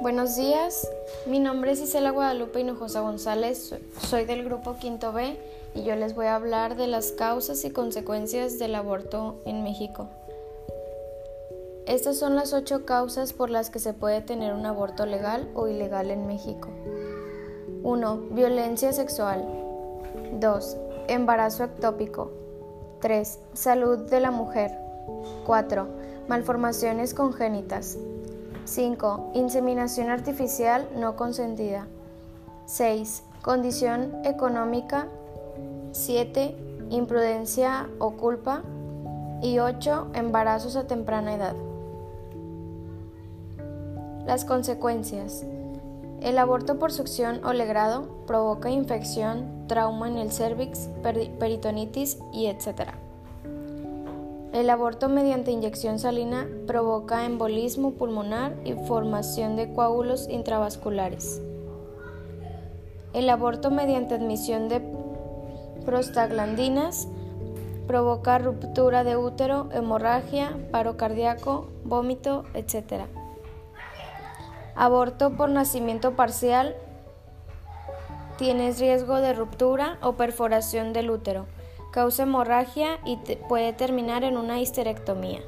Buenos días, mi nombre es Isela Guadalupe Hinojosa González, soy del grupo Quinto B y yo les voy a hablar de las causas y consecuencias del aborto en México. Estas son las ocho causas por las que se puede tener un aborto legal o ilegal en México. 1. Violencia sexual. 2. Embarazo ectópico. 3. Salud de la mujer. 4. Malformaciones congénitas. 5. Inseminación artificial no consentida. 6. Condición económica. 7. Imprudencia o culpa. Y 8. Embarazos a temprana edad. Las consecuencias. El aborto por succión o legrado provoca infección, trauma en el cervix, peritonitis y etc. El aborto mediante inyección salina provoca embolismo pulmonar y formación de coágulos intravasculares. El aborto mediante admisión de prostaglandinas provoca ruptura de útero, hemorragia, paro cardíaco, vómito, etc. Aborto por nacimiento parcial tienes riesgo de ruptura o perforación del útero causa hemorragia y puede terminar en una histerectomía.